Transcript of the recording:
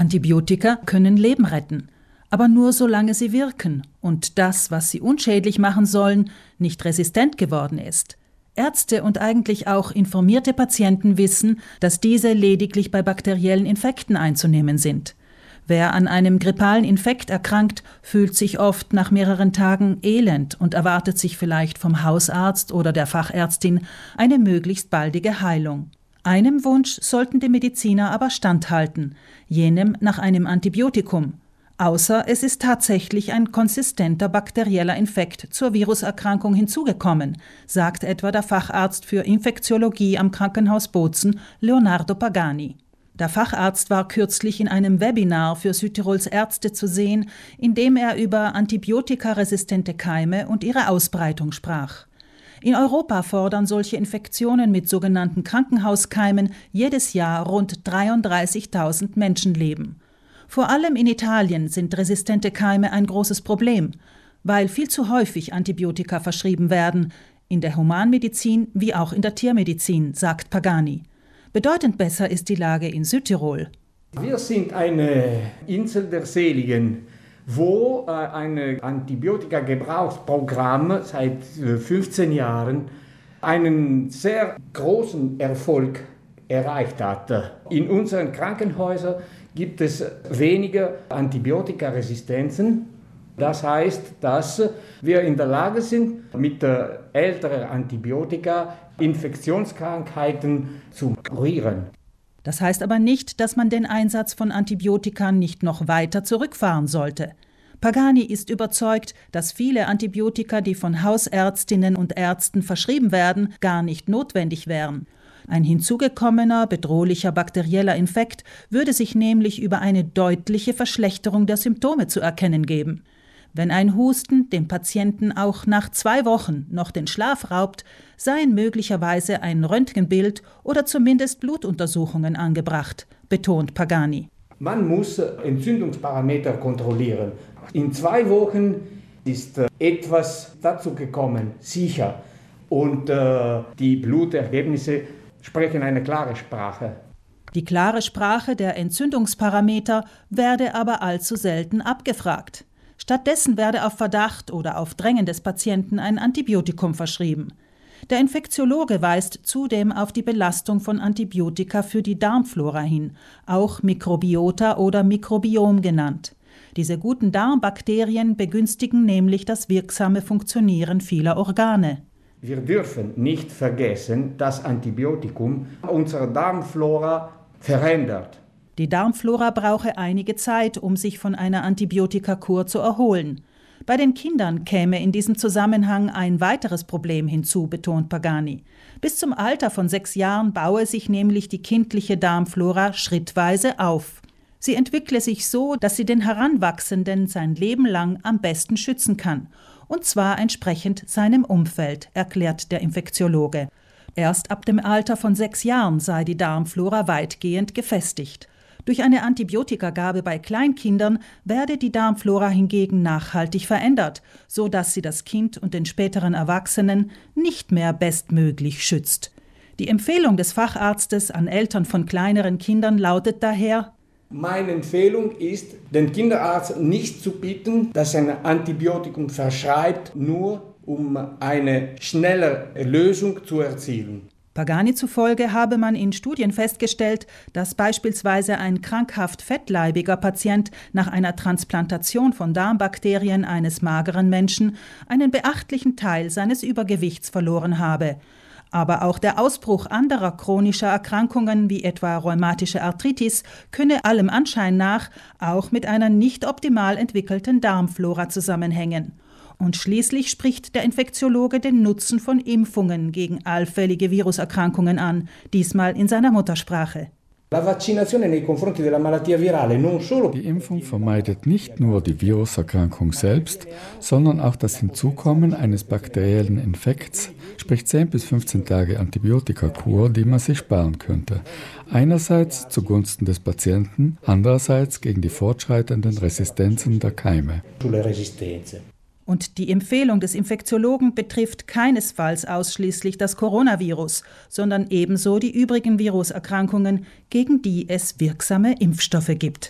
Antibiotika können Leben retten, aber nur solange sie wirken und das, was sie unschädlich machen sollen, nicht resistent geworden ist. Ärzte und eigentlich auch informierte Patienten wissen, dass diese lediglich bei bakteriellen Infekten einzunehmen sind. Wer an einem grippalen Infekt erkrankt, fühlt sich oft nach mehreren Tagen elend und erwartet sich vielleicht vom Hausarzt oder der Fachärztin eine möglichst baldige Heilung. Einem Wunsch sollten die Mediziner aber standhalten, jenem nach einem Antibiotikum, außer es ist tatsächlich ein konsistenter bakterieller Infekt zur Viruserkrankung hinzugekommen, sagt etwa der Facharzt für Infektiologie am Krankenhaus Bozen, Leonardo Pagani. Der Facharzt war kürzlich in einem Webinar für Südtirols Ärzte zu sehen, in dem er über antibiotikaresistente Keime und ihre Ausbreitung sprach. In Europa fordern solche Infektionen mit sogenannten Krankenhauskeimen jedes Jahr rund 33.000 Menschenleben. Vor allem in Italien sind resistente Keime ein großes Problem, weil viel zu häufig Antibiotika verschrieben werden, in der Humanmedizin wie auch in der Tiermedizin, sagt Pagani. Bedeutend besser ist die Lage in Südtirol. Wir sind eine Insel der Seligen wo äh, ein Antibiotika-Gebrauchsprogramm seit 15 äh, Jahren einen sehr großen Erfolg erreicht hat. In unseren Krankenhäusern gibt es weniger Antibiotikaresistenzen. Das heißt, dass wir in der Lage sind, mit älteren Antibiotika Infektionskrankheiten zu kurieren. Das heißt aber nicht, dass man den Einsatz von Antibiotika nicht noch weiter zurückfahren sollte. Pagani ist überzeugt, dass viele Antibiotika, die von Hausärztinnen und Ärzten verschrieben werden, gar nicht notwendig wären. Ein hinzugekommener, bedrohlicher bakterieller Infekt würde sich nämlich über eine deutliche Verschlechterung der Symptome zu erkennen geben. Wenn ein Husten dem Patienten auch nach zwei Wochen noch den Schlaf raubt, seien möglicherweise ein Röntgenbild oder zumindest Blutuntersuchungen angebracht, betont Pagani. Man muss Entzündungsparameter kontrollieren. In zwei Wochen ist äh, etwas dazu gekommen, sicher. Und äh, die Blutergebnisse sprechen eine klare Sprache. Die klare Sprache der Entzündungsparameter werde aber allzu selten abgefragt. Stattdessen werde auf Verdacht oder auf Drängen des Patienten ein Antibiotikum verschrieben. Der Infektiologe weist zudem auf die Belastung von Antibiotika für die Darmflora hin, auch Mikrobiota oder Mikrobiom genannt. Diese guten Darmbakterien begünstigen nämlich das wirksame Funktionieren vieler Organe. Wir dürfen nicht vergessen, dass Antibiotikum unsere Darmflora verändert. Die Darmflora brauche einige Zeit, um sich von einer Antibiotikakur zu erholen. Bei den Kindern käme in diesem Zusammenhang ein weiteres Problem hinzu, betont Pagani. Bis zum Alter von sechs Jahren baue sich nämlich die kindliche Darmflora schrittweise auf. Sie entwickle sich so, dass sie den Heranwachsenden sein Leben lang am besten schützen kann, und zwar entsprechend seinem Umfeld, erklärt der Infektiologe. Erst ab dem Alter von sechs Jahren sei die Darmflora weitgehend gefestigt. Durch eine Antibiotikagabe bei Kleinkindern werde die Darmflora hingegen nachhaltig verändert, so dass sie das Kind und den späteren Erwachsenen nicht mehr bestmöglich schützt. Die Empfehlung des Facharztes an Eltern von kleineren Kindern lautet daher meine Empfehlung ist, den Kinderarzt nicht zu bitten, dass er ein Antibiotikum verschreibt, nur um eine schnelle Lösung zu erzielen. Pagani zufolge habe man in Studien festgestellt, dass beispielsweise ein krankhaft fettleibiger Patient nach einer Transplantation von Darmbakterien eines mageren Menschen einen beachtlichen Teil seines Übergewichts verloren habe. Aber auch der Ausbruch anderer chronischer Erkrankungen wie etwa rheumatische Arthritis könne allem Anschein nach auch mit einer nicht optimal entwickelten Darmflora zusammenhängen. Und schließlich spricht der Infektiologe den Nutzen von Impfungen gegen allfällige Viruserkrankungen an, diesmal in seiner Muttersprache. Die Impfung vermeidet nicht nur die Viruserkrankung selbst, sondern auch das Hinzukommen eines bakteriellen Infekts, sprich 10 bis 15 Tage Antibiotikakur, die man sich sparen könnte. Einerseits zugunsten des Patienten, andererseits gegen die fortschreitenden Resistenzen der Keime. Und die Empfehlung des Infektiologen betrifft keinesfalls ausschließlich das Coronavirus, sondern ebenso die übrigen Viruserkrankungen, gegen die es wirksame Impfstoffe gibt.